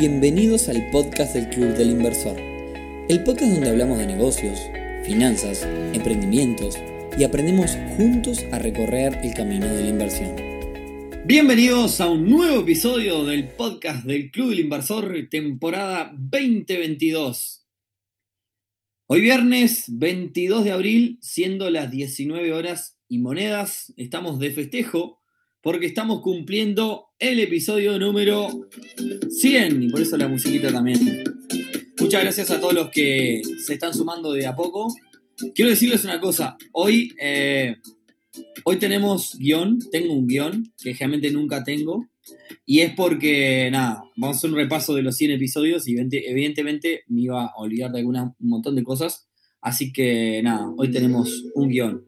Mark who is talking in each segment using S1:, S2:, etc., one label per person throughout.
S1: Bienvenidos al podcast del Club del Inversor, el podcast donde hablamos de negocios, finanzas, emprendimientos y aprendemos juntos a recorrer el camino de la inversión.
S2: Bienvenidos a un nuevo episodio del podcast del Club del Inversor, temporada 2022. Hoy viernes 22 de abril, siendo las 19 horas y monedas, estamos de festejo porque estamos cumpliendo el episodio número 100 y por eso la musiquita también. Muchas gracias a todos los que se están sumando de a poco. Quiero decirles una cosa, hoy, eh, hoy tenemos guion, tengo un guion que generalmente nunca tengo y es porque, nada, vamos a hacer un repaso de los 100 episodios y evidentemente me iba a olvidar de alguna, un montón de cosas, así que nada, hoy tenemos un guion.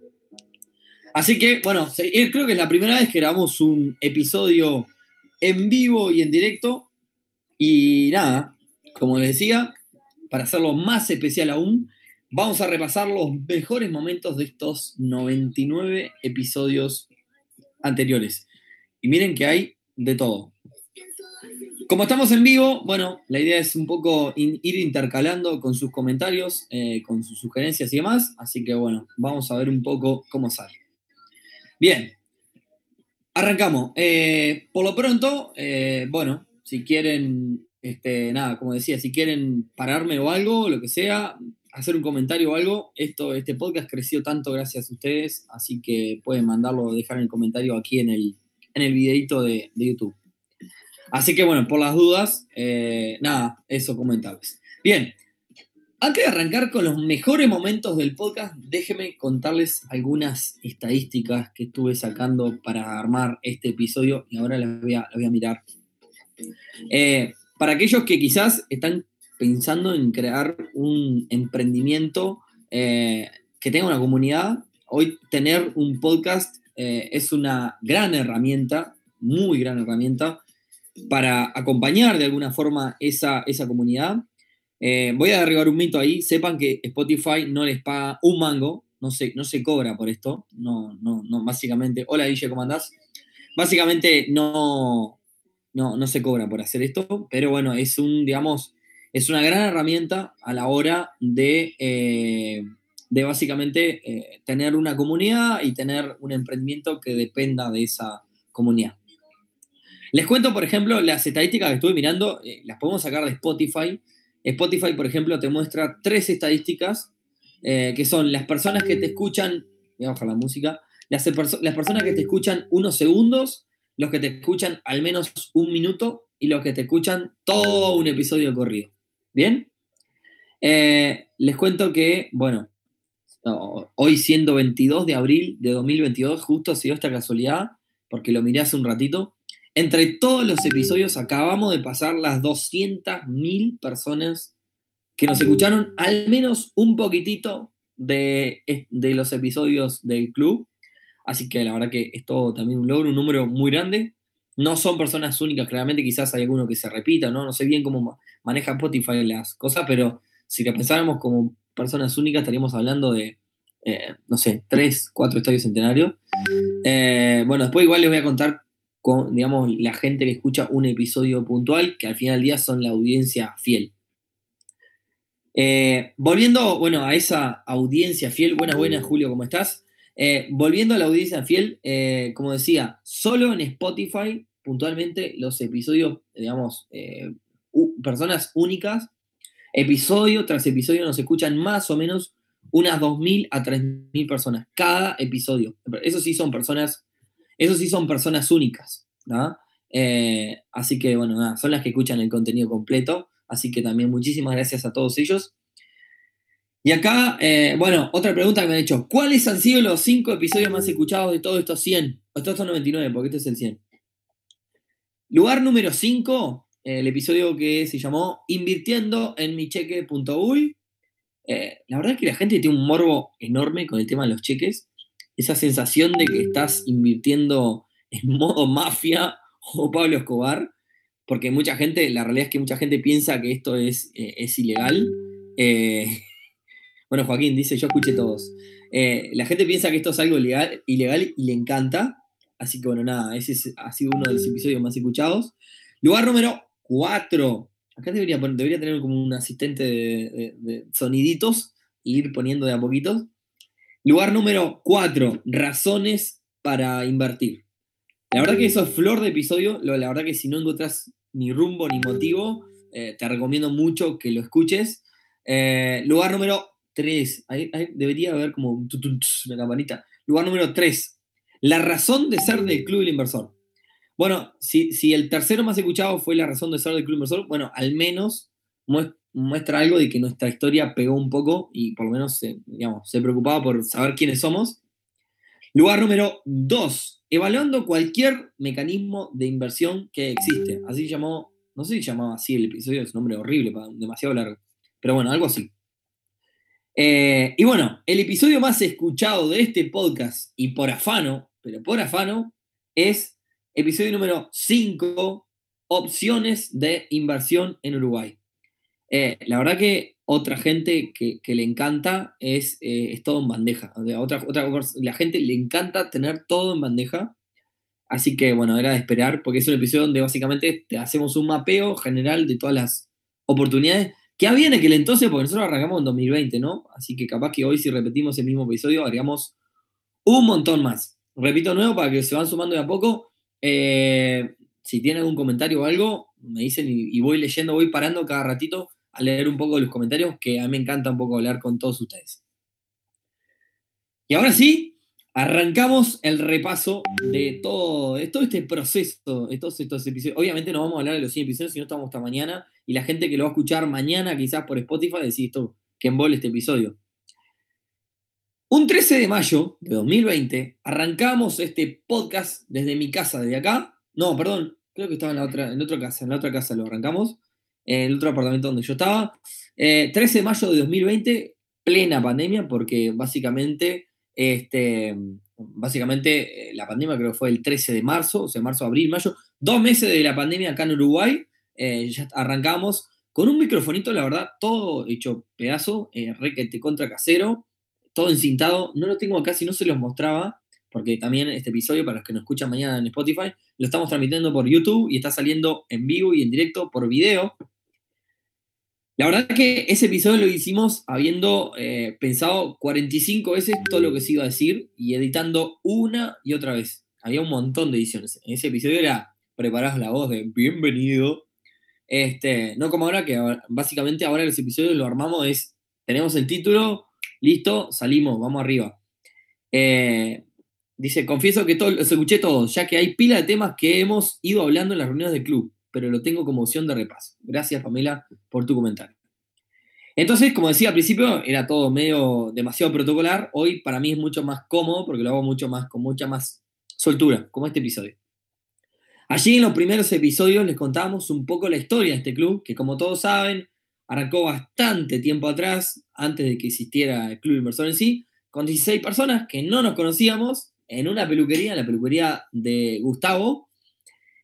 S2: Así que, bueno, eh, creo que es la primera vez que grabamos un episodio en vivo y en directo. Y nada, como les decía, para hacerlo más especial aún, vamos a repasar los mejores momentos de estos 99 episodios anteriores. Y miren que hay de todo. Como estamos en vivo, bueno, la idea es un poco ir intercalando con sus comentarios, eh, con sus sugerencias y demás. Así que bueno, vamos a ver un poco cómo sale. Bien, arrancamos. Eh, por lo pronto, eh, bueno, si quieren, este, nada, como decía, si quieren pararme o algo, lo que sea, hacer un comentario o algo, esto, este podcast creció tanto gracias a ustedes, así que pueden mandarlo dejar en el comentario aquí en el, en el videito de, YouTube. Así que bueno, por las dudas, eh, nada, eso comentarles. Bien, antes de arrancar con los mejores momentos del podcast, déjenme contarles algunas estadísticas que estuve sacando para armar este episodio y ahora las voy a, mirar. Eh, para aquellos que quizás están pensando en crear un emprendimiento eh, que tenga una comunidad, hoy tener un podcast eh, es una gran herramienta, muy gran herramienta, para acompañar de alguna forma esa, esa comunidad eh, voy a derribar un mito ahí. Sepan que Spotify no les paga un mango, no se, no se cobra por esto. No, no, básicamente. Hola, Guille, ¿cómo andás? Básicamente no, no, no se cobra por hacer esto, pero bueno, es un, digamos, es una gran herramienta a la hora de, eh, de básicamente eh, tener una comunidad y tener un emprendimiento que dependa de esa comunidad. Les cuento, por ejemplo, las estadísticas que estuve mirando, las podemos sacar de Spotify. Spotify, por ejemplo, te muestra tres estadísticas eh, que son las personas que te escuchan, voy a bajar la música, las, las, personas que te escuchan unos segundos, los que te escuchan al menos un minuto y los que te escuchan todo un episodio corrido. ¿Bien? Eh, les cuento que, bueno, hoy siendo 22 de abril de 2022, justo se dio esta casualidad, porque lo miré hace un ratito, entre todos los episodios acabamos de pasar las 200.000 personas que nos escucharon al menos un poquitito de, de, los episodios del club. Así que la verdad que es todo también un logro, un número muy grande. No son personas únicas, claramente quizás hay alguno que se repita, ¿no? No sé bien cómo maneja Spotify las cosas, pero si lo pensáramos como personas únicas estaríamos hablando de, eh, no sé, tres, cuatro estadios centenarios. Eh, bueno, después igual les voy a contar con, digamos, la gente que escucha un episodio puntual, que al final del día son la audiencia fiel. Eh, volviendo, bueno, a esa audiencia fiel, buenas, buenas, Julio, ¿cómo estás? Eh, volviendo a la audiencia fiel, eh, como decía, solo en Spotify, puntualmente, los episodios, digamos, personas únicas, episodio tras episodio nos escuchan más o menos unas 2.000 a 3.000 personas cada episodio. Eso sí son personas eso sí son personas únicas, ¿no? Eh, así que, bueno, son las que escuchan el contenido completo. Así que también muchísimas gracias a todos ellos. Y acá, eh, bueno, otra pregunta que me han hecho. ¿Cuáles han sido los cinco episodios más escuchados de todos estos 100? O todos estos 99, porque este es el 100. Lugar número 5, el episodio que se llamó Invirtiendo en mi cheque.uy. Eh, la verdad es que la gente tiene un morbo enorme con el tema de los cheques esa sensación de que estás invirtiendo en modo mafia o Pablo Escobar, porque mucha gente, la realidad es que mucha gente piensa que esto es, eh, es ilegal. Eh, bueno, Joaquín dice, yo escuché todos. Eh, la gente piensa que esto es algo ilegal, ilegal y le encanta. Así que bueno, nada, ese ha sido uno de los episodios más escuchados. Lugar número 4. Acá debería, debería tener como un asistente de, soniditos e ir poniendo de a poquitos. Lugar número 4, razones para invertir. La verdad que eso es flor de episodio. La verdad que si no encuentras ni rumbo ni motivo, eh, te recomiendo mucho que lo escuches. Eh, lugar número 3. debería haber como una campanita. Lugar número 3. La razón de ser del Club del Inversor. Bueno, si, si, el tercero más escuchado fue la razón de ser del Club Inversor, bueno, al menos muestra algo de que nuestra historia pegó un poco y por lo menos se, digamos, se preocupaba por saber quiénes somos. Lugar número 2. Evaluando cualquier mecanismo de inversión que existe. Así llamó, no sé si llamaba así el episodio, es un nombre horrible, demasiado largo. Pero bueno, algo así. Eh, y bueno, el episodio más escuchado de este podcast, y por afano, pero por afano, es episodio número 5, opciones de inversión en Uruguay. Eh, la verdad que otra gente que, le encanta es, eh, es, todo en bandeja. otra, otra, la gente le encanta tener todo en bandeja. Así que bueno, era de esperar, porque es un episodio donde básicamente te hacemos un mapeo general de todas las oportunidades que había en aquel entonces, porque nosotros arrancamos en 2020, ¿no? Así que capaz que hoy si repetimos el mismo episodio, haríamos un montón más. Repito nuevo para que se van sumando de a poco. Eh, si tienen algún comentario o algo, me dicen y, voy leyendo, voy parando cada ratito a leer un poco los comentarios, que a mí me encanta un poco hablar con todos ustedes. Y ahora sí, arrancamos el repaso de todo, de todo este proceso, de estos episodios. Obviamente no vamos a hablar de los 100 episodios, si no estamos hasta mañana, y la gente que lo va a escuchar mañana, quizás por Spotify, decir esto, que embole este episodio. Un 13 de mayo de 2020 arrancamos este podcast desde mi casa, desde acá. No, perdón, creo que estaba en la otra, en otra casa, en la otra casa lo arrancamos, en el otro apartamento donde yo estaba. 13 eh, de mayo de 2020, plena pandemia, porque básicamente, este, básicamente eh, la pandemia creo que fue el 13 de marzo, o sea, marzo, abril, mayo, dos meses de la pandemia acá en Uruguay, eh, ya arrancamos con un microfonito, la verdad, todo hecho pedazo, requete contra casero todo encintado. No lo tengo acá, si no se los mostraba, porque también este episodio, para los que nos escuchan mañana en Spotify, lo estamos transmitiendo por YouTube y está saliendo en vivo y en directo por video. La verdad es que ese episodio lo hicimos habiendo eh, pensado 45 veces todo lo que se iba a decir y editando una y otra vez. Había un montón de ediciones. En ese episodio era preparados la voz de bienvenido. Este, no como ahora, que básicamente ahora los episodios lo armamos es, tenemos el título, Listo, salimos, vamos arriba. Eh, dice, confieso que todo, los escuché todos, ya que hay pila de temas que hemos ido hablando en las reuniones del club, pero lo tengo como opción de repaso. Gracias, Pamela, por tu comentario. Entonces, como decía al principio, era todo medio demasiado protocolar. Hoy para mí es mucho más cómodo porque lo hago mucho más, con mucha más soltura, como este episodio. Allí en los primeros episodios les contábamos un poco la historia de este club, que como todos saben, arrancó bastante tiempo atrás, antes de que existiera el Club Inversor en sí, con 16 personas que no nos conocíamos en una peluquería, en la peluquería de Gustavo,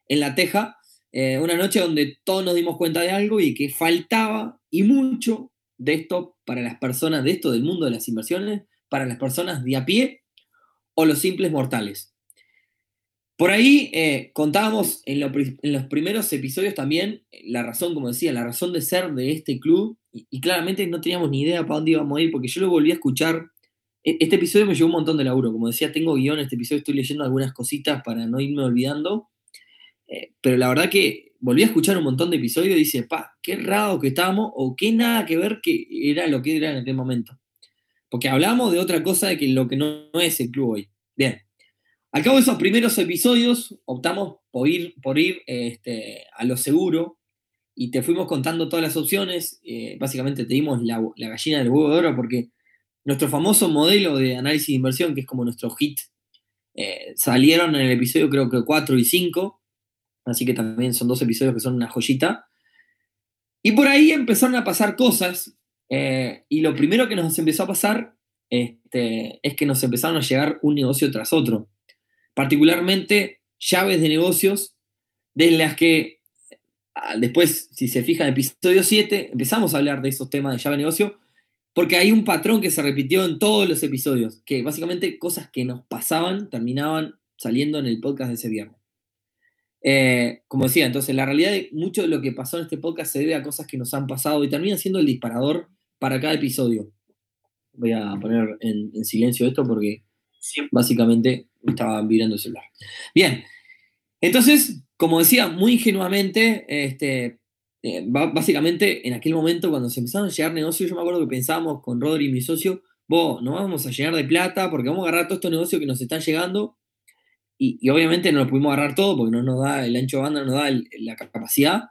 S2: en La Teja, eh, una noche donde todos nos dimos cuenta de algo y que faltaba y mucho de esto para las personas, de esto del mundo de las inversiones, para las personas de a pie o los simples mortales. Por ahí eh, contábamos en, los primeros episodios también la razón, como decía, la razón de ser de este club y, claramente no teníamos ni idea para dónde íbamos a ir porque yo lo volví a escuchar. E, este episodio me llevó un montón de laburo, como decía, tengo guion, este episodio estoy leyendo algunas cositas para no irme olvidando, eh, pero la verdad que volví a escuchar un montón de episodios y dice, pa, qué raro que estábamos o qué nada que ver que era lo que era en aquel momento. Porque hablamos de otra cosa de que lo que no es el club hoy. Bien. Al cabo de esos primeros episodios, optamos por ir, por ir este, a lo seguro y te fuimos contando todas las opciones. Eh, básicamente te dimos la, gallina del huevo de oro porque nuestro famoso modelo de análisis de inversión, que es como nuestro hit, eh, salieron en el episodio creo que 4 y 5. Así que también son dos episodios que son una joyita. Y por ahí empezaron a pasar cosas. Eh, y lo primero que nos empezó a pasar este, es que nos empezaron a llegar un negocio tras otro particularmente llaves de negocios, de las que ah, después, si se fijan en episodio 7, empezamos a hablar de esos temas de llave de negocio, porque hay un patrón que se repitió en todos los episodios, que básicamente cosas que nos pasaban terminaban saliendo en el podcast de ese viernes. Eh, como decía, entonces la realidad de mucho de lo que pasó en este podcast se debe a cosas que nos han pasado y termina siendo el disparador para cada episodio. Voy a poner en, silencio esto porque básicamente me estaba vibrando el celular. Bien, entonces, como decía, muy ingenuamente, este, eh, básicamente en aquel momento cuando se empezaron a llegar negocios, yo me acuerdo que pensábamos con Rodri, mi socio, vos, nos vamos a llenar de plata porque vamos a agarrar todos estos negocios que nos están llegando y, obviamente no lo pudimos agarrar todo porque no nos da el ancho de banda, no nos da la capacidad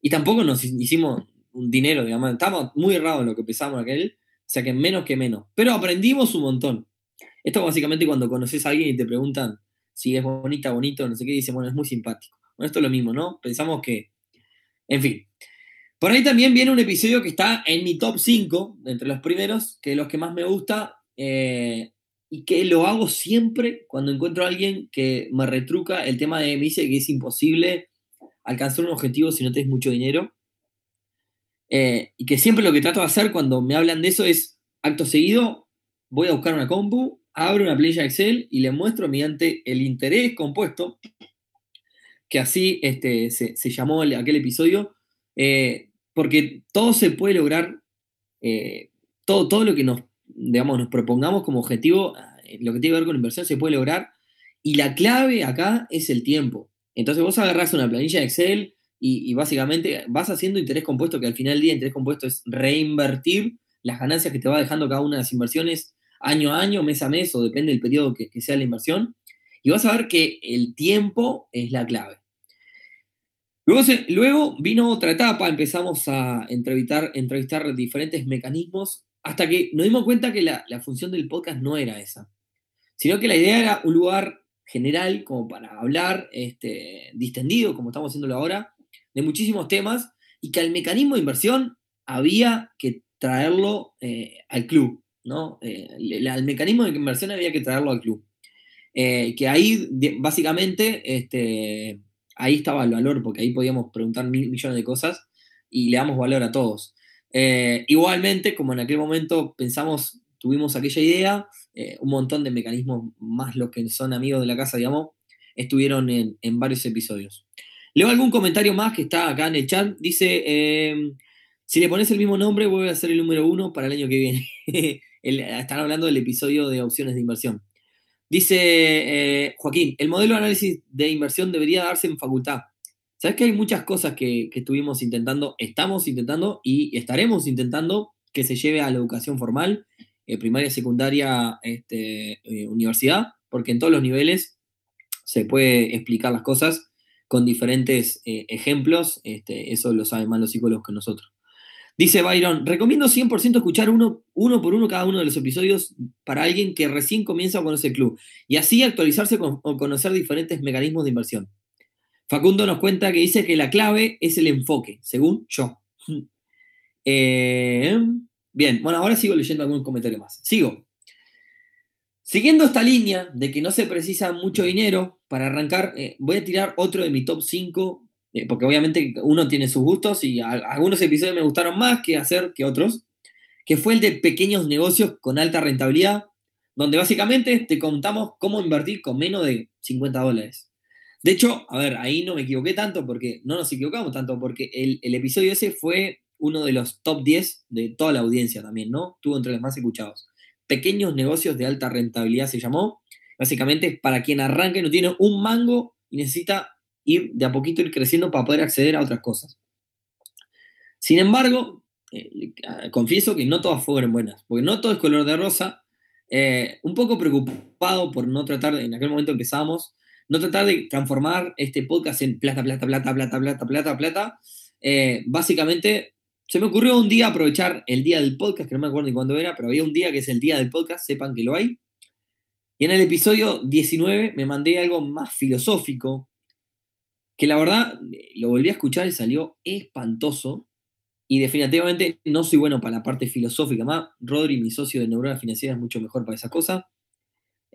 S2: y tampoco nos hicimos un dinero, digamos, estamos muy errados en lo que pensamos aquel, o sea que menos que menos, pero aprendimos un montón. Esto básicamente cuando conoces a alguien y te preguntan si es bonita, bonito, no sé qué, dice, bueno, es muy simpático. Bueno, esto es lo mismo, ¿no? Pensamos que, en fin. Por ahí también viene un episodio que está en mi top 5, entre los primeros, que es los que más me gusta, eh, y que lo hago siempre cuando encuentro a alguien que me retruca el tema de, me dice que es imposible alcanzar un objetivo si no tienes mucho dinero. Eh, y que siempre lo que trato de hacer cuando me hablan de eso es, acto seguido, voy a buscar una compu, abro una planilla Excel y le muestro mediante el interés compuesto, que así este, se, llamó aquel episodio, eh, porque todo se puede lograr, eh, todo, todo lo que nos digamos, nos propongamos como objetivo, eh, lo que tiene que ver con inversión se puede lograr. Y la clave acá es el tiempo. Entonces vos agarrás una planilla de Excel y, básicamente vas haciendo interés compuesto, que al final del día interés compuesto es reinvertir las ganancias que te va dejando cada una de las inversiones año a año, mes a mes, o depende del periodo que, sea la inversión. Y vas a ver que el tiempo es la clave. Luego, luego, vino otra etapa, empezamos a entrevistar diferentes mecanismos hasta que nos dimos cuenta que la, función del podcast no era esa, sino que la idea era un lugar general como para hablar este, distendido, como estamos haciéndolo ahora, de muchísimos temas y que al mecanismo de inversión había que traerlo eh, al club, ¿no? Eh, al mecanismo de inversión había que traerlo al club. Eh, que ahí, básicamente, este, ahí estaba el valor, porque ahí podíamos preguntar mil millones de cosas y le damos valor a todos. Eh, igualmente, como en aquel momento pensamos, tuvimos aquella idea, eh, un montón de mecanismos, más los que son amigos de la casa, digamos, estuvieron en, varios episodios. Leo algún comentario más que está acá en el chat. Dice, em, si le pones el mismo nombre, voy a ser el número uno para el año que viene. están hablando del episodio de opciones de inversión. Dice eh, Joaquín, el modelo de análisis de inversión debería darse en facultad. Sabes que hay muchas cosas que, estuvimos intentando, estamos intentando y estaremos intentando que se lleve a la educación formal, eh, primaria, secundaria, este, eh, universidad, porque en todos los niveles se puede explicar las cosas con diferentes eh, ejemplos, este, eso lo saben más los psicólogos que nosotros. Dice Byron, recomiendo 100% escuchar uno, uno por uno cada uno de los episodios para alguien que recién comienza a conocer el club y así actualizarse o conocer diferentes mecanismos de inversión. Facundo nos cuenta que dice que la clave es el enfoque, según yo. Eh, bien, bueno, ahora sigo leyendo algún comentario más. Sigo. Siguiendo esta línea de que no se precisa mucho dinero para arrancar, eh, voy a tirar otro de mi top 5, eh, porque obviamente uno tiene sus gustos y algunos episodios me gustaron más que hacer que otros, que fue el de pequeños negocios con alta rentabilidad, donde básicamente te contamos cómo invertir con menos de 50 dólares. De hecho, a ver, ahí no me equivoqué tanto porque no nos equivocamos tanto porque el, episodio ese fue uno de los top 10 de toda la audiencia también, ¿no? Tuvo entre los más escuchados. Pequeños negocios de alta rentabilidad se llamó. Básicamente, para quien arranque no tiene un mango y necesita ir de a poquito ir creciendo para poder acceder a otras cosas. Sin embargo, eh, confieso que no todas fueron buenas, porque no todo es color de rosa. Eh, un poco preocupado por no tratar, en aquel momento empezamos, no tratar de transformar este podcast en plata, plata, plata, plata, plata, plata, plata. Eh, básicamente, se me ocurrió un día aprovechar el día del podcast, que no me acuerdo ni cuándo era, pero había un día que es el día del podcast, sepan que lo hay. Y en el episodio 19 me mandé algo más filosófico, que la verdad lo volví a escuchar y salió espantoso. Y definitivamente no soy bueno para la parte filosófica. Más, Rodri, mi socio de Neurona Financiera, es mucho mejor para esa cosa.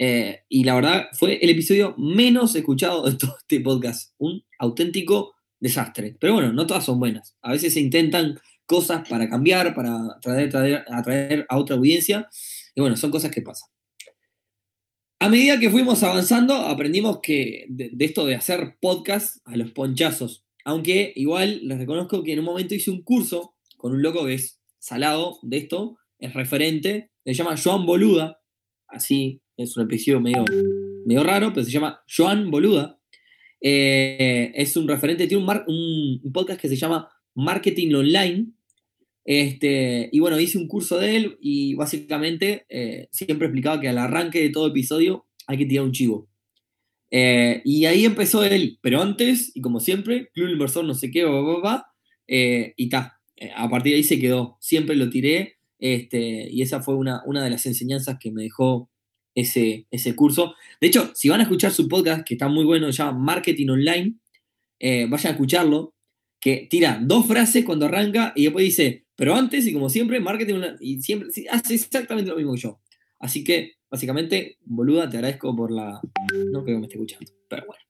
S2: Eh, y la verdad fue el episodio menos escuchado de todo este podcast. Un auténtico desastre. Pero bueno, no todas son buenas. A veces se intentan cosas para cambiar, para atraer, atraer a otra audiencia. Y bueno, son cosas que pasan. A medida que fuimos avanzando, aprendimos que de, esto de hacer podcast a los ponchazos. Aunque igual les reconozco que en un momento hice un curso con un loco que es salado de esto, es referente, se llama Joan Boluda, así es un episodio medio, medio raro, pero se llama Joan Boluda. Eh, es un referente, tiene un, podcast que se llama Marketing Online. Este, y bueno, hice un curso de él y básicamente eh, siempre explicaba que al arranque de todo episodio hay que tirar un chivo. Eh, y ahí empezó él, pero antes, y como siempre, Club Inversor no sé qué, va, va, va, y ta. A partir de ahí se quedó. Siempre lo tiré. Este, y esa fue una, una de las enseñanzas que me dejó ese, ese curso. De hecho, si van a escuchar su podcast, que está muy bueno, se llama Marketing Online, eh, vayan a escucharlo, que tira dos frases cuando arranca y después dice, pero antes y como siempre, Marketing Online, y siempre hace exactamente lo mismo que yo. Así que, básicamente, boluda, te agradezco por la... No creo que me esté escuchando, pero bueno.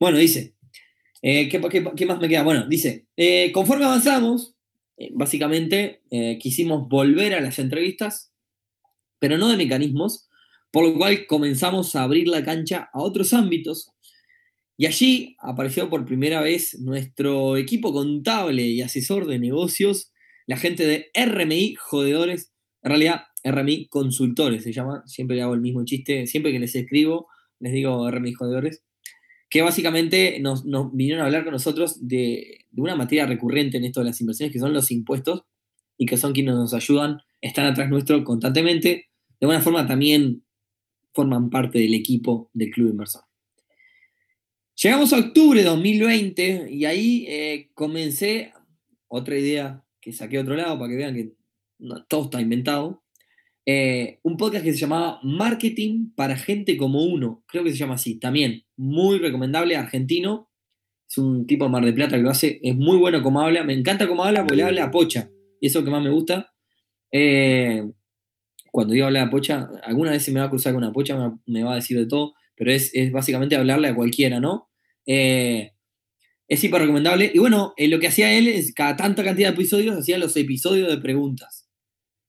S2: Bueno, dice, eh, ¿qué, más me queda? Bueno, dice, eh, conforme avanzamos, básicamente quisimos volver a las entrevistas, pero no de mecanismos, por lo cual comenzamos a abrir la cancha a otros ámbitos. Y allí apareció por primera vez nuestro equipo contable y asesor de negocios, la gente de RMI Jodedores, en realidad RMI Consultores se llama, siempre le hago el mismo chiste, siempre que les escribo les digo RMI Jodedores, que básicamente nos, vinieron a hablar con nosotros de, de, una materia recurrente en esto de las inversiones, que son los impuestos, y que son quienes nos ayudan, están atrás nuestro constantemente. De alguna forma también forman parte del equipo del Club Inversor. Llegamos a octubre de 2020 y ahí eh, comencé otra idea que saqué a otro lado para que vean que todo está inventado. Eh, un podcast que se llamaba Marketing para gente como uno, creo que se llama así, también muy recomendable, argentino, es un tipo de Mar de Plata que lo hace, es muy bueno como habla, me encanta como habla porque le habla a pocha, y eso es lo que más me gusta. Eh, cuando digo hablar de pocha, alguna vez se me va a cruzar con una pocha, me va a decir de todo, pero es, básicamente hablarle a cualquiera, ¿no? Eh, es hiper recomendable. Y bueno, eh, lo que hacía él es, cada tanta cantidad de episodios, hacía los episodios de preguntas.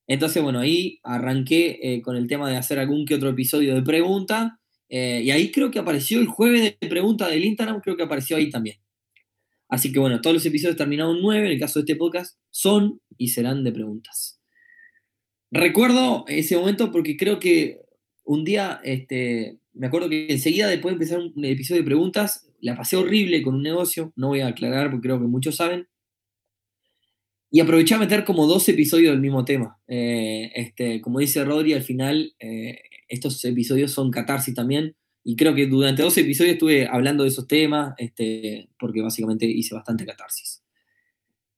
S2: Entonces, bueno, ahí arranqué eh, con el tema de hacer algún que otro episodio de pregunta. y ahí creo que apareció el jueves de pregunta del Instagram, creo que apareció ahí también. Así que bueno, todos los episodios terminados en 9, en el caso de este podcast, son y serán de preguntas. Recuerdo ese momento porque creo que un día, este, me acuerdo que enseguida después de empezar un episodio de preguntas, la pasé horrible con un negocio, no voy a aclarar porque creo que muchos saben, y aproveché a meter como dos episodios del mismo tema. Eh, este, como dice Rodri, al final eh, estos episodios son catarsis también, y creo que durante dos episodios estuve hablando de esos temas, este, porque básicamente hice bastante catarsis.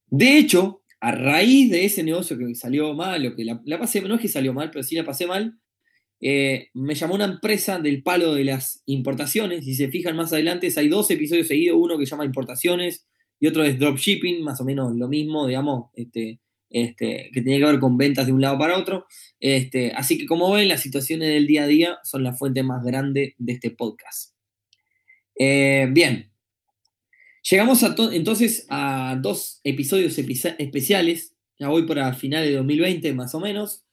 S2: De hecho, a raíz de ese negocio que salió mal, o que la, pasé, no es que salió mal, pero sí la pasé mal, eh, me llamó una empresa del palo de las importaciones. Si se fijan más adelante, hay dos episodios seguidos, uno que llama importaciones y otro es dropshipping, más o menos lo mismo, digamos, este, este, que tiene que ver con ventas de un lado para otro. Este, así que como ven, las situaciones del día a día son la fuente más grande de este podcast. Eh, bien, Llegamos entonces a dos episodios especiales, ya voy para finales de 2020 más o menos,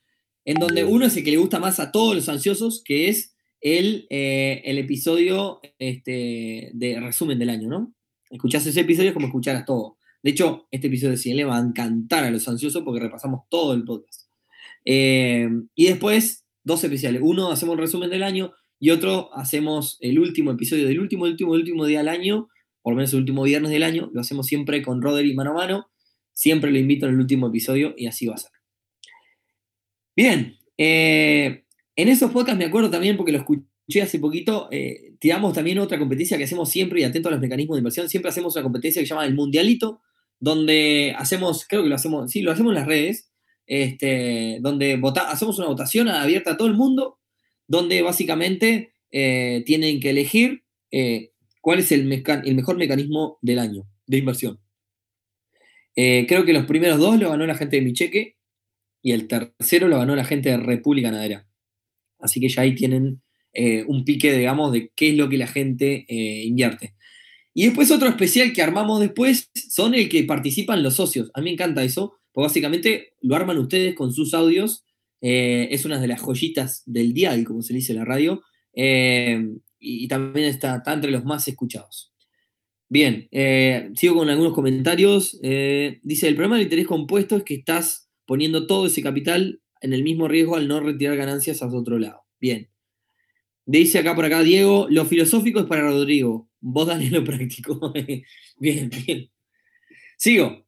S2: en donde uno es el que le gusta más a todos los ansiosos, que es el, eh, el episodio este, de resumen del año, ¿no? Escuchás ese episodio como escucharas todo. De hecho, este episodio sí le va a encantar a los ansiosos porque repasamos todo el podcast. Eh, y después, dos especiales. Uno hacemos el resumen del año y otro hacemos el último episodio del último, último, último día del año por lo menos el último viernes del año, lo hacemos siempre con Roderick mano a mano, siempre lo invito en el último episodio y así va a ser. Bien, eh, en esos podcasts me acuerdo también, porque lo escuché hace poquito, eh, tiramos también otra competencia que hacemos siempre y atento a los mecanismos de inversión, siempre hacemos una competencia que se llama el Mundialito, donde hacemos, creo que lo hacemos, sí, lo hacemos en las redes, este, donde hacemos una votación abierta a todo el mundo, donde básicamente eh, tienen que elegir cuál es el, mejor mecanismo del año de inversión. Eh, creo que los primeros dos lo ganó la gente de Micheque y el tercero lo ganó la gente de República Ganadera. Así que ya ahí tienen eh, un pique, digamos, de qué es lo que la gente eh, invierte. Y después otro especial que armamos después son el que participan los socios. A mí me encanta eso, porque básicamente lo arman ustedes con sus audios. es una de las joyitas del dial, como se dice en la radio, y, también está, entre los más escuchados. Bien, eh, sigo con algunos comentarios. dice, el problema del interés compuesto es que estás poniendo todo ese capital en el mismo riesgo al no retirar ganancias a otro lado. Bien. Dice acá por acá Diego, lo filosófico es para Rodrigo, vos dale lo práctico. bien, bien. Sigo.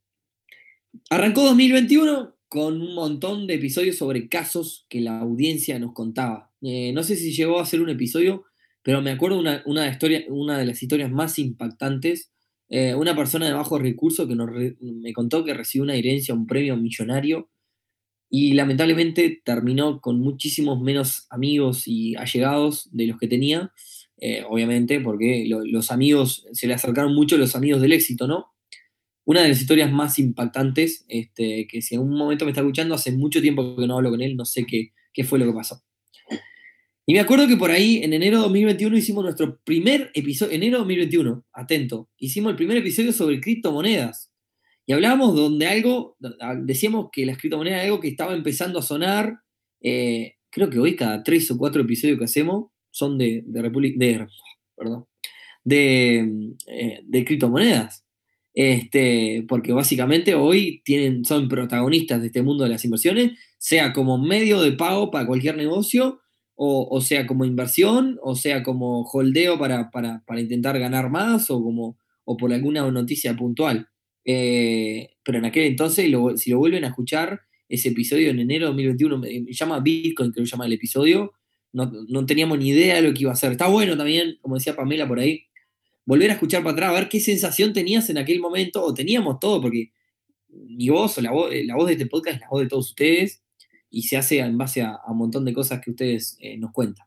S2: Arrancó 2021 con un montón de episodios sobre casos que la audiencia nos contaba. Eh, no sé si llegó a ser un episodio, pero me acuerdo una, una, historia, una de las historias más impactantes. Eh, una persona de bajos recursos que me contó que recibió una herencia, un premio millonario, y lamentablemente terminó con muchísimos menos amigos y allegados de los que tenía, eh, obviamente, porque los amigos, se le acercaron mucho los amigos del éxito, ¿no? una de las historias más impactantes, este, que si en un momento me está escuchando, hace mucho tiempo que no hablo con él, no sé qué, qué fue lo que pasó. Y me acuerdo que por ahí, en enero de 2021, hicimos nuestro primer episodio, enero de 2021, atento, hicimos el primer episodio sobre criptomonedas. Y hablábamos donde algo, decíamos que las criptomonedas era algo que estaba empezando a sonar, eh, creo que hoy cada tres o cuatro episodios que hacemos son de, de, de, perdón, de, eh, de criptomonedas. Este, porque básicamente hoy tienen, son protagonistas de este mundo de las inversiones, sea como medio de pago para cualquier negocio, o, sea como inversión, o sea como holdeo para, intentar ganar más, o, como, o por alguna noticia puntual. Eh, pero en aquel entonces, si lo vuelven a escuchar, ese episodio en enero de 2021, me, llama Bitcoin, creo que llama el episodio, no, no teníamos ni idea de lo que iba a hacer. Está bueno también, como decía Pamela por ahí, volver a escuchar para atrás, a ver qué sensación tenías en aquel momento, o teníamos todo, porque mi voz o la voz, la voz de este podcast es la voz de todos ustedes, y se hace en base a, un montón de cosas que ustedes eh, nos cuentan.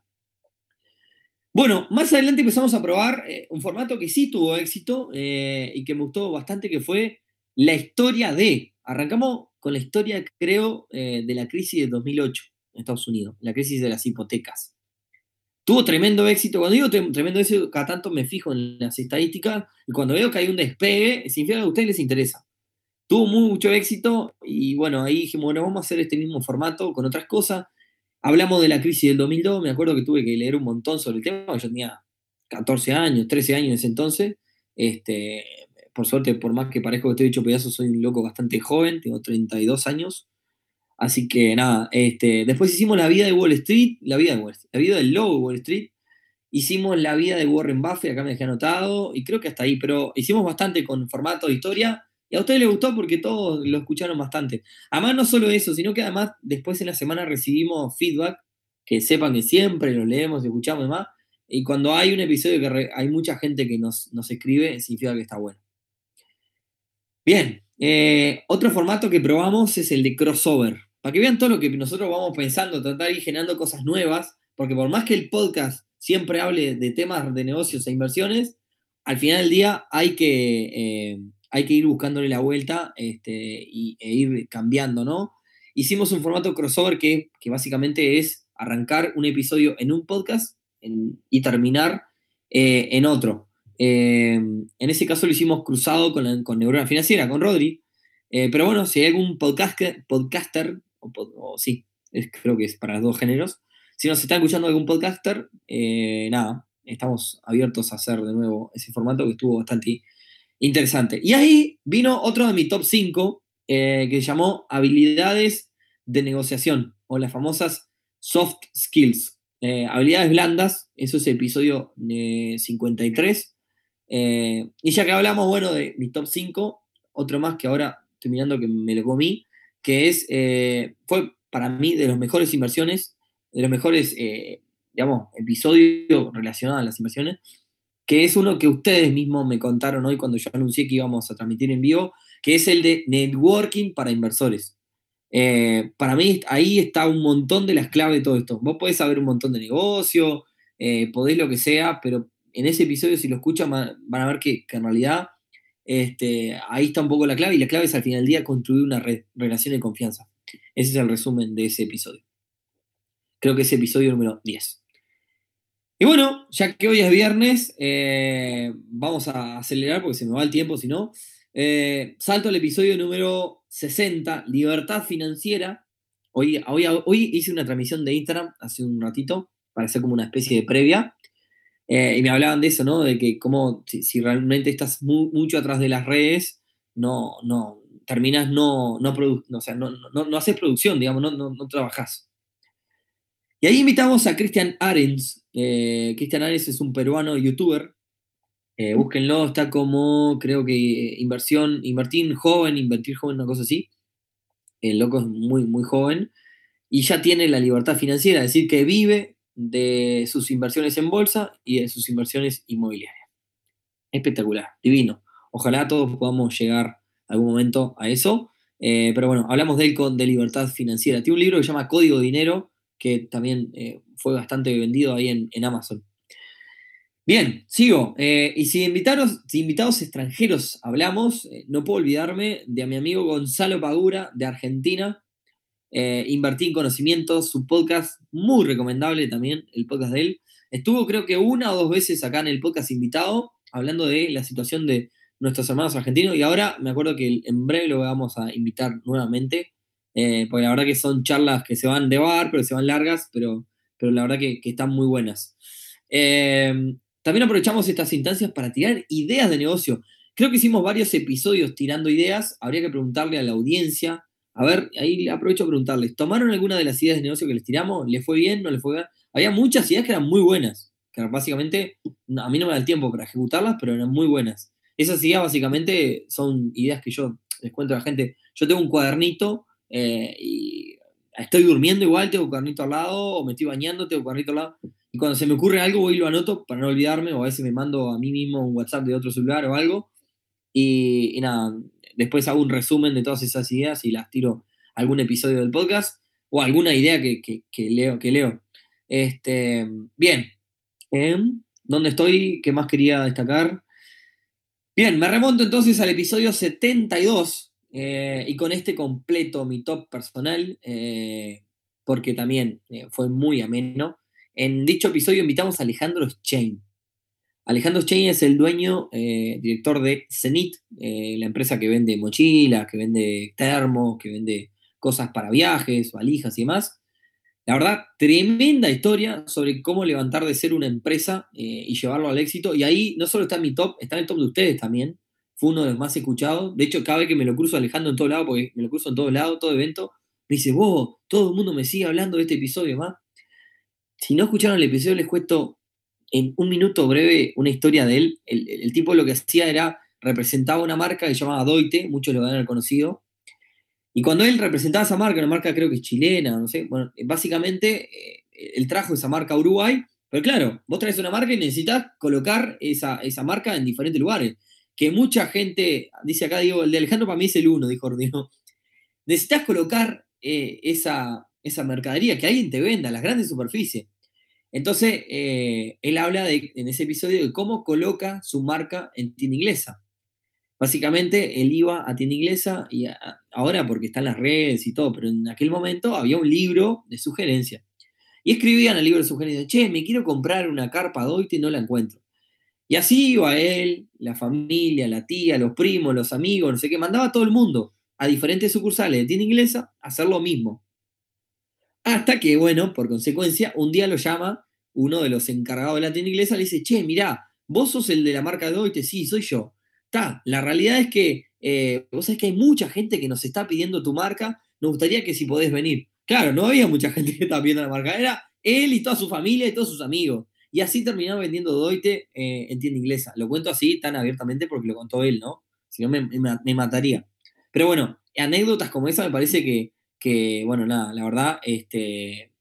S2: Bueno, más adelante empezamos a probar eh, un formato que sí tuvo éxito eh, y que me gustó bastante, que fue la historia de. Arrancamos con la historia, creo, de la crisis de 2008 en Estados Unidos, la crisis de las hipotecas. Tuvo tremendo éxito. Cuando digo tremendo éxito, cada tanto me fijo en las estadísticas y cuando veo que hay un despegue, significa que a ustedes les interesa. Tuvo mucho éxito y bueno, ahí dijimos, bueno, vamos a hacer este mismo formato con otras cosas. Hablamos de la crisis del 2002, me acuerdo que tuve que leer un montón sobre el tema, yo tenía 14 años, 13 años en ese entonces. Este, por suerte, por más que parezco que estoy hecho pedazo, soy un loco bastante joven, tengo 32 años. Así que nada, este, después hicimos la vida de Wall Street, la vida de Wall Street, la vida del logo de Wall Street. Hicimos la vida de Warren Buffett, acá me dejé anotado, y creo que hasta ahí, pero hicimos bastante con formato de historia, y a ustedes les gustó porque todos lo escucharon bastante. Además, no solo eso, sino que además después en la semana recibimos feedback, que sepan que siempre lo leemos y escuchamos más, y cuando hay un episodio que hay mucha gente que nos, nos escribe, significa que está bueno. Bien, eh, otro formato que probamos es el de crossover. Para que vean todo lo que nosotros vamos pensando, tratar ir generando cosas nuevas, porque por más que el podcast siempre hable de temas de negocios e inversiones, al final del día hay que, eh, hay que ir buscándole la vuelta este, y, e ir cambiando, ¿no? Hicimos un formato crossover que, básicamente es arrancar un episodio en un podcast y terminar eh, en otro. Eh, en ese caso lo hicimos cruzado con, con Neurona Financiera, con Rodri. pero bueno, si hay algún podcaster o, sí, creo que es para los dos géneros. Si nos está escuchando algún podcaster, eh, nada, estamos abiertos a hacer de nuevo ese formato que estuvo bastante interesante. Y ahí vino otro de mi top 5 eh, que llamó habilidades de negociación o las famosas soft skills. Eh, habilidades blandas, eso es episodio 53. y ya que hablamos, bueno, de mi top 5, otro más que ahora estoy mirando que me lo comí, que es, eh, fue para mí de las mejores inversiones, de los mejores, eh, digamos, episodios relacionados a las inversiones, que es uno que ustedes mismos me contaron hoy cuando yo anuncié que íbamos a transmitir en vivo, que es el de networking para inversores. Eh, para mí ahí está un montón de las claves de todo esto. Vos podés saber un montón de negocio, podés lo que sea, pero en ese episodio si lo escuchan van a ver que, que en realidad este, ahí está un poco la clave y la clave es al final del día construir una relación de confianza. Ese es el resumen de ese episodio. Creo que es episodio número 10. Y bueno, ya que hoy es viernes, eh, vamos a acelerar porque se me va el tiempo, si no. Eh, salto al episodio número 60, Libertad Financiera. Hoy, hoy, hice una transmisión de Instagram hace un ratito para hacer como una especie de previa. Eh, y me hablaban de eso, ¿no? De que como si, realmente estás mucho atrás de las redes, no, no, terminas no, no, o sea, no, no, haces producción, digamos, no, no, no trabajas. Y ahí invitamos a Cristian Arens. Eh, Cristian Arens es un peruano youtuber. Eh, búsquenlo, está como, creo que inversión, invertir joven, invertir joven, una cosa así. El loco es muy, muy joven. Y ya tiene la libertad financiera, es decir, que vive de sus inversiones en bolsa y de sus inversiones inmobiliarias. Espectacular, divino. Ojalá todos podamos llegar algún momento a eso. Eh, pero bueno, hablamos de él con de libertad financiera. Tiene un libro que se llama Código Dinero, que también eh, fue bastante vendido ahí en, Amazon. Bien, sigo. Eh, y si invitados, si invitados extranjeros hablamos, no puedo olvidarme de mi amigo Gonzalo Pagura de Argentina. Invertí en conocimientos, su podcast muy recomendable también, el podcast de él. Estuvo creo que una o dos veces acá en el podcast invitado, hablando de la situación de nuestros hermanos argentinos y ahora me acuerdo que en breve lo vamos a invitar nuevamente, eh, porque la verdad que son charlas que se van de bar, pero se van largas, pero, pero la verdad que, están muy buenas. Eh, también aprovechamos estas instancias para tirar ideas de negocio. Creo que hicimos varios episodios tirando ideas, habría que preguntarle a la audiencia. A ver, ahí aprovecho a preguntarles, ¿tomaron alguna de las ideas de negocio que les tiramos? ¿Les fue bien? ¿No les fue bien? Había muchas ideas que eran muy buenas, que básicamente a mí no me da el tiempo para ejecutarlas, pero eran muy buenas. Esas ideas básicamente son ideas que yo les cuento a la gente. Yo tengo un cuadernito eh, y estoy durmiendo igual, tengo cuadernito al lado, o me estoy bañando, tengo cuadernito al lado. Y cuando se me ocurre algo, voy y lo anoto para no olvidarme, o a veces me mando a mí mismo un WhatsApp de otro celular o algo. Y, nada, después hago un resumen de todas esas ideas y las tiro a algún episodio del podcast o alguna idea que, leo. Que leo. Este, bien, em, ¿dónde estoy? ¿Qué más quería destacar? Bien, me remonto entonces al episodio 72 eh, y con este completo mi top personal, eh, porque también eh, fue muy ameno. En dicho episodio invitamos a Alejandro Chain. Alejandro Chain es el dueño, director de Zenit, la empresa que vende mochilas, que vende termos, que vende cosas para viajes, valijas y demás. La verdad, tremenda historia sobre cómo levantar de ser una empresa y llevarlo al éxito. Y ahí no solo está mi top, está en el top de ustedes también. Fue uno de los más escuchados. De hecho, cada vez que me lo cruzo Alejandro en todo lado, porque me lo cruzo en todos lados, todo evento, me dice, vos, todo el mundo me sigue hablando de este episodio más. Si no escucharon el episodio, les cuento en un minuto breve una historia de él. El, el tipo lo que hacía era, representaba una marca que se llamaba Doite, muchos lo haber conocido, y cuando él representaba esa marca, una marca creo que es chilena, no sé, bueno, básicamente eh, él trajo esa marca a Uruguay, pero claro, vos traes una marca y necesitas colocar esa, marca en diferentes lugares. Que mucha gente, dice acá, digo, el de Alejandro para mí es el uno, dijo Ordino. Necesitas colocar eh, esa, esa mercadería, que alguien te venda, las grandes superficies. Entonces, eh, él habla de, en ese episodio de cómo coloca su marca en tienda inglesa. Básicamente, él iba a tienda inglesa y ahora porque están las redes y todo, pero en aquel momento había un libro de sugerencia. Y escribían el libro de sugerencia, che, me quiero comprar una carpa Doite y no la encuentro. Y así iba él, la familia, la tía, los primos, los amigos, no sé qué, mandaba a todo el mundo a diferentes sucursales de tienda inglesa a hacer lo mismo. Hasta que, bueno, por consecuencia, un día lo llama uno de los encargados de la tienda inglesa, le dice, che, mirá, vos sos el de la marca Doite, sí, soy yo la realidad es que eh, vos sabés que hay mucha gente que nos está pidiendo tu marca, nos gustaría que si podés venir. Claro, no había mucha gente que estaba pidiendo la marca, era él y toda su familia y todos sus amigos. Y así terminaba vendiendo Doite eh, en tienda inglesa. Lo cuento así tan abiertamente porque lo contó él, ¿no? Si no me, mataría. Pero bueno, anécdotas como esa me parece que, bueno, nada, la verdad, este,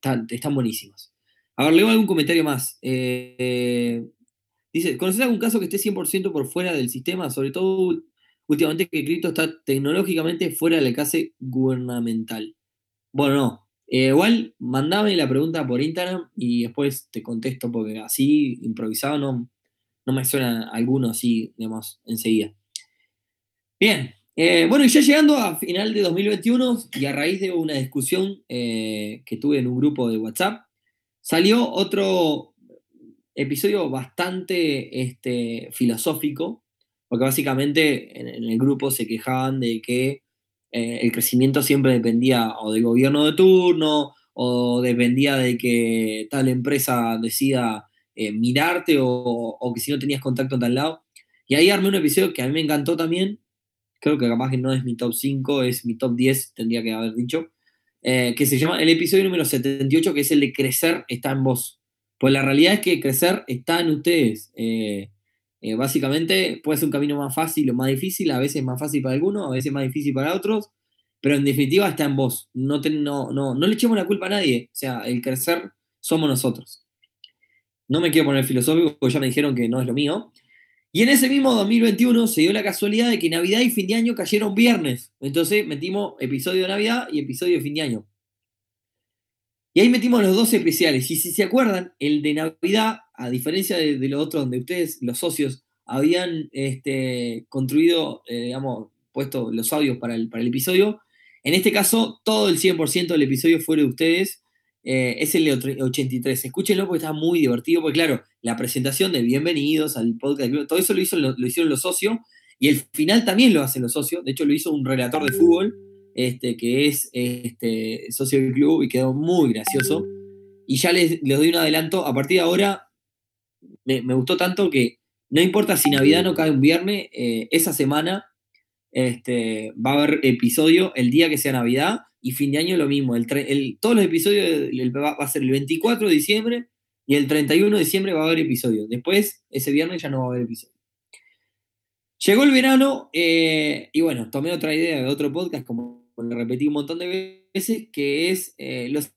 S2: están, buenísimas. A ver, leo algún comentario más. Eh, Dice, ¿conoces algún caso que esté 100% por fuera del sistema? Sobre todo últimamente que cripto está tecnológicamente fuera del alcance gubernamental. Bueno, no. Eh, igual, mandame la pregunta por Instagram y después te contesto porque así, improvisado, no, no me suena alguno así, digamos, enseguida. Bien. Eh, bueno, y ya llegando a final de 2021 y a raíz de una discusión eh, que tuve en un grupo de WhatsApp, salió otro episodio bastante este, filosófico, porque básicamente en, el grupo se quejaban de que eh, el crecimiento siempre dependía o del gobierno de turno o dependía de que tal empresa decida eh, mirarte o, que si no tenías contacto en tal lado. Y ahí armé un episodio que a mí me encantó también, creo que capaz que no es mi top 5, es mi top 10, tendría que haber dicho, eh, que se llama el episodio número 78, que es el de crecer está en vos. Pues la realidad es que crecer está en ustedes. Básicamente puede ser un camino más fácil o más difícil, a veces más fácil para algunos, a veces más difícil para otros, pero en definitiva está en vos. No, no, no, no le echemos la culpa a nadie. O sea, el crecer somos nosotros. No me quiero poner filosófico porque ya me dijeron que no es lo mío. Y en ese mismo 2021 se dio la casualidad de que Navidad y fin de año cayeron viernes. Entonces metimos episodio de Navidad y episodio de fin de año. Y ahí metimos los dos especiales. Y si se acuerdan, el de Navidad, a diferencia de, de lo otro donde ustedes, los socios, habían este, construido, eh, digamos, puesto los audios para el, para el episodio, en este caso, todo el 100% del episodio fue de ustedes. Eh, es el de 83. Escúchenlo porque está muy divertido. Porque, claro, la presentación de bienvenidos al podcast, todo eso lo, hizo, lo, hicieron los socios. Y el final también lo hacen los socios. De hecho, lo hizo un relator de fútbol, este, que es este, socio del club y quedó muy gracioso. Y ya les, doy un adelanto. A partir de ahora, me, gustó tanto que no importa si Navidad no cae un viernes, eh, esa semana este, va a haber episodio el día que sea Navidad y fin de año lo mismo. El, todos los episodios va, a ser el 24 de diciembre y el 31 de diciembre va a haber episodio. Después, ese viernes ya no va a haber episodio. Llegó el verano eh, y bueno, tomé otra idea de otro podcast, como lo repetí un montón de veces, que es eh, los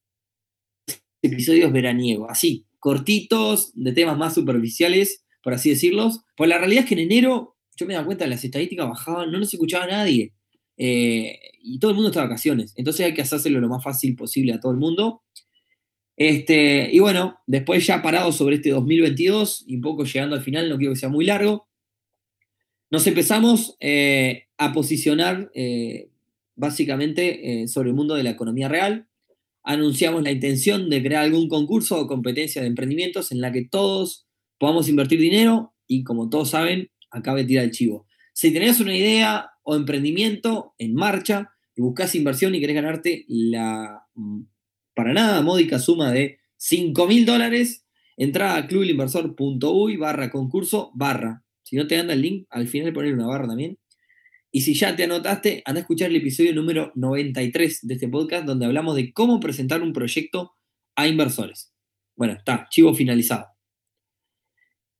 S2: episodios veraniegos, así, cortitos, de temas más superficiales, por así decirlos. Pues la realidad es que en enero yo me daba cuenta, las estadísticas bajaban, no nos escuchaba nadie. Eh, y todo el mundo está de vacaciones. Entonces hay que hacérselo lo más fácil posible a todo el mundo. Este, y bueno, después ya parado sobre este 2022 y un poco llegando al final, no quiero que sea muy largo, nos empezamos eh, a posicionar eh, básicamente sobre el mundo de la economía real. Anunciamos la intención de crear algún concurso o competencia de emprendimientos en la que todos podamos invertir dinero y como todos saben, acaba de tirar el chivo. Si tenés una idea o emprendimiento en marcha y buscas inversión y querés ganarte la mm, para nada módica suma de 5 mil dólares, entra a clubilinversor.uy barra concurso barra. Si no te anda el link, al final poner una barra también. Y si ya te anotaste, anda a escuchar el episodio número 93 de este podcast donde hablamos de cómo presentar un proyecto a inversores. Bueno, está, chivo finalizado.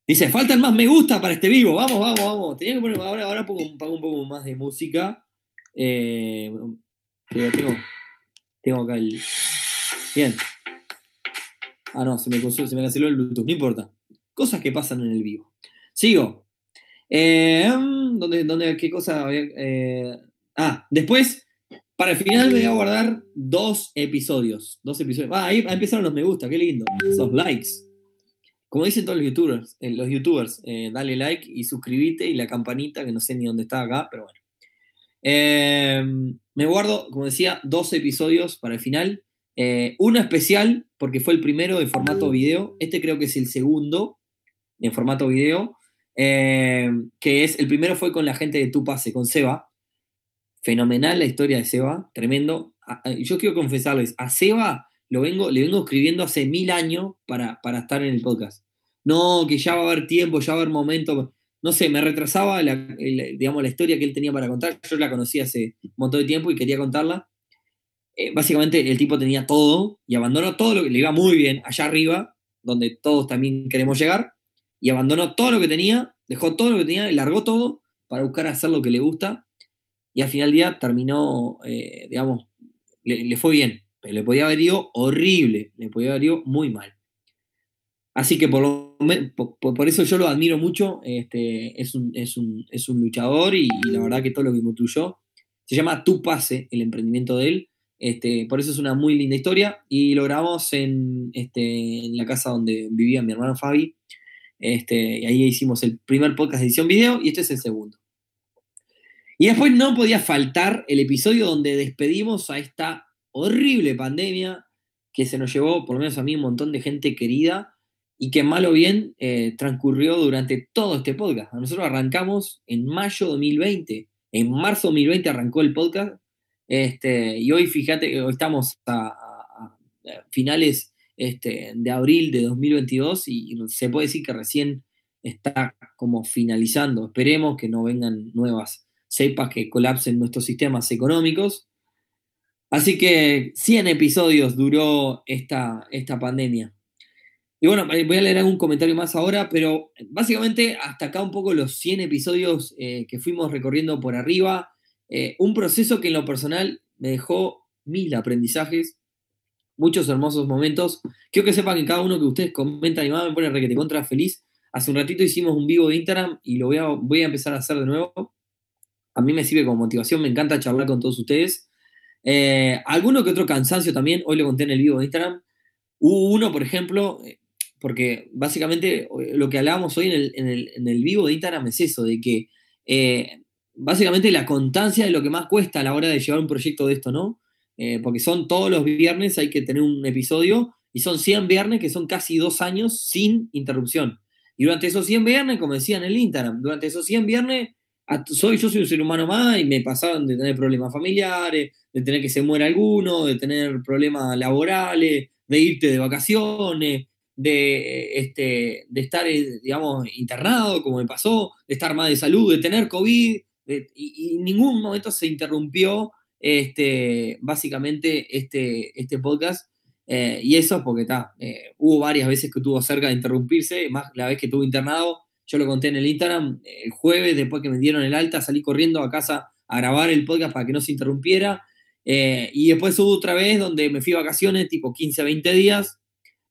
S2: Dice, faltan más me gusta para este vivo. Vamos, vamos, vamos. Tenía que poner, ahora, ahora pongo, un poco más de música. Eh, tengo, tengo acá el. Bien. Ah, no, se me, se me canceló el Bluetooth. No importa. Cosas que pasan en el vivo. Sigo. Eh, ¿dónde, dónde, ¿Qué cosa? Eh, ah, después, para el final voy a guardar dos episodios. Dos episodios. Ah, ahí empezaron los me gusta, qué lindo. Esos likes. Como dicen todos los youtubers, eh, los youtubers eh, dale like y suscríbete y la campanita, que no sé ni dónde está acá, pero bueno. Em, me guardo, como decía, dos episodios para el final. Eh, uno especial, porque fue el primero en formato video. Este creo que es el segundo en formato video. Em, que es, el primero fue con la gente de Tu Pase, con Seba. Fenomenal la historia de Seba, tremendo. Yo quiero confesarles, a Seba lo vengo, le vengo escribiendo hace mil años para, para estar en el podcast no, que ya va a haber tiempo, ya va a haber momento. No sé, me retrasaba la, digamos, la historia que él tenía para contar. Yo la conocí hace un montón de tiempo y quería contarla. Eh, básicamente el tipo tenía todo y abandonó todo lo que le iba muy bien allá arriba, donde todos también queremos llegar, y abandonó todo lo que tenía, dejó todo lo que tenía y largó todo para buscar hacer lo que le gusta. Y al final del día terminó, eh, digamos, le, fue bien, pero le podía haber ido horrible, le podía haber ido muy mal. Así que por, por, eso yo lo admiro mucho. Este, es, un, es, un, es, un, luchador y, la verdad que todo lo que construyó se llama Tu Pase, el emprendimiento de él. Este, por eso es una muy linda historia. Y lo grabamos en, este, en la casa donde vivía mi hermano Fabi. Este, y ahí hicimos el primer podcast de edición video y este es el segundo. Y después no podía faltar el episodio donde despedimos a esta horrible pandemia que se nos llevó, por lo menos a mí, un montón de gente querida y que mal o bien eh, transcurrió durante todo este podcast. Nosotros arrancamos en mayo de 2020, en marzo de 2020 arrancó el podcast, este, y hoy fíjate, hoy estamos a, finales este, de abril de 2022 y, se puede decir que recién está como finalizando. Esperemos que no vengan nuevas cepas que colapsen nuestros sistemas económicos. Así que 100 episodios duró esta, esta pandemia. Y bueno, eh, voy a leer algún comentario más ahora, pero básicamente hasta acá un poco los 100 episodios eh, que fuimos recorriendo por arriba. Eh, un proceso que en lo personal me dejó mil aprendizajes, muchos hermosos momentos. Quiero que sepan que cada uno que ustedes comentan y más me pone requete contra feliz. Hace un ratito hicimos un vivo de Instagram y lo voy a, voy a empezar a hacer de nuevo. A mí me sirve como motivación, me encanta charlar con todos ustedes. Eh, alguno que otro cansancio también, hoy lo conté en el vivo de Instagram. Hubo uno, por ejemplo, eh, porque básicamente eh, lo que hablábamos hoy en el, vivo de Instagram es eso, de que básicamente la constancia es lo que más cuesta a la hora de llevar un proyecto de esto, ¿no? Porque son todos los viernes, hay que tener un episodio, y son 100 viernes que son casi dos años sin interrupción. Y durante esos 100 viernes, como decía en el Instagram, durante esos 100 viernes, soy, yo soy un ser humano más y me pasaron de tener problemas familiares, de tener que se muera alguno, de tener problemas laborales, de irte de vacaciones, de, este, de estar, eh, digamos, internado, como me pasó, de estar mal de salud, de tener COVID, y, en ningún momento se interrumpió este, básicamente este, este podcast. Eh, y eso porque está, eh, hubo varias veces que tuvo cerca de interrumpirse, más la vez que estuvo internado, yo lo conté en el Instagram, el jueves después que me dieron el alta salí corriendo a casa a grabar el podcast para que no se interrumpiera eh, y después hubo otra vez donde me fui a vacaciones, tipo 15, 20 días.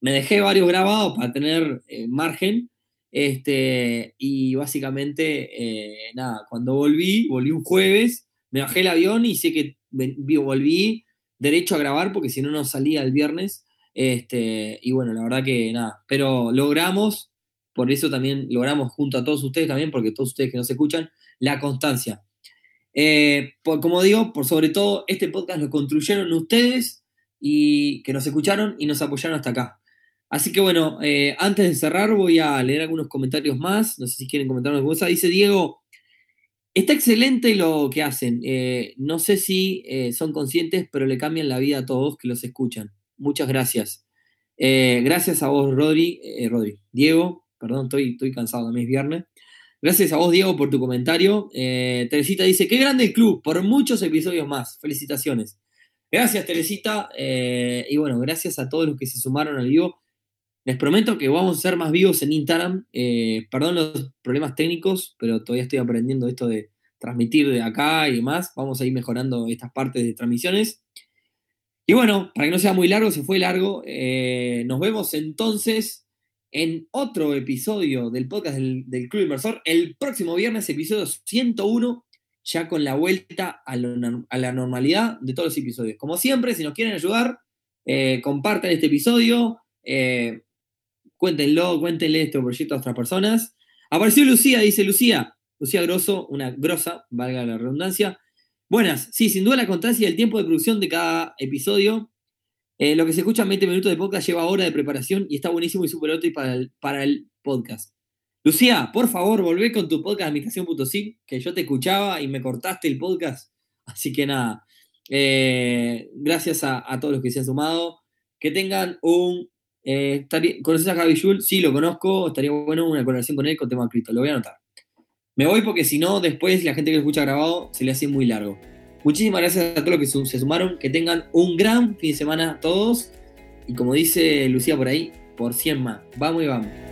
S2: Me dejé varios grabados para tener eh, margen. Este, y básicamente, nada, cuando volví, volví un jueves, me bajé el avión y sé que volví derecho a grabar porque si no, no salía el viernes. Este, y bueno, la verdad que nada, pero logramos, por eso también logramos junto a todos ustedes también, porque todos ustedes que nos escuchan, la constancia. Eh, como digo, por sobre todo, este podcast lo construyeron ustedes y que nos escucharon y nos apoyaron hasta acá. Así que bueno, eh, antes de cerrar voy a leer algunos comentarios más. No sé si quieren comentar alguna cosa. Dice Diego, está excelente lo que hacen. Eh, no sé si son conscientes, pero le cambian la vida a todos que los escuchan. Muchas gracias. gracias a vos, Rodri. Rodri. Diego, perdón, estoy, estoy cansado, también es viernes. Gracias a vos, Diego, por tu comentario. Eh, Teresita dice, qué grande el club, por muchos episodios más. Felicitaciones. Gracias, Teresita. Eh, y bueno, gracias a todos los que se sumaron al vivo. Les prometo que vamos a ser más vivos en Instagram. Eh, perdón los problemas técnicos, pero todavía estoy aprendiendo esto de transmitir de acá y demás. Vamos a ir mejorando estas partes de transmisiones. Y bueno, para que no sea muy largo, se fue largo. nos vemos entonces en otro episodio del podcast del, Club Inversor, el próximo viernes, episodio 101, ya con la vuelta a, la normalidad de todos los episodios. Como siempre, si nos quieren ayudar, eh, compartan este episodio, eh, cuéntenlo, cuéntenle este proyecto a otras personas. Apareció Lucía, dice Lucía, Lucía Grosso, una grosa, valga la redundancia. Buenas, sí, sin duda la constancia y el tiempo de producción de cada episodio eh, lo que se escucha en 20 minutos de podcast lleva hora de preparación y está buenísimo y súper útil para el, podcast. Lucía, por favor, volvé con tu podcast Admitación.sim, que yo te escuchaba y me cortaste el podcast. Así que nada, eh, gracias a, todos los que se han sumado. Que tengan un... Eh, ¿Conoces a Javi Jul? Sí, lo conozco. Estaría bueno una colaboración con él con tema cripto. Lo voy a anotar. Me voy porque si no, después la gente que lo escucha grabado se le hace muy largo. Muchísimas gracias a todos los que se sumaron. Que tengan un gran fin de semana todos. Y como dice Lucía por ahí, por 100 más. Vamos y vamos.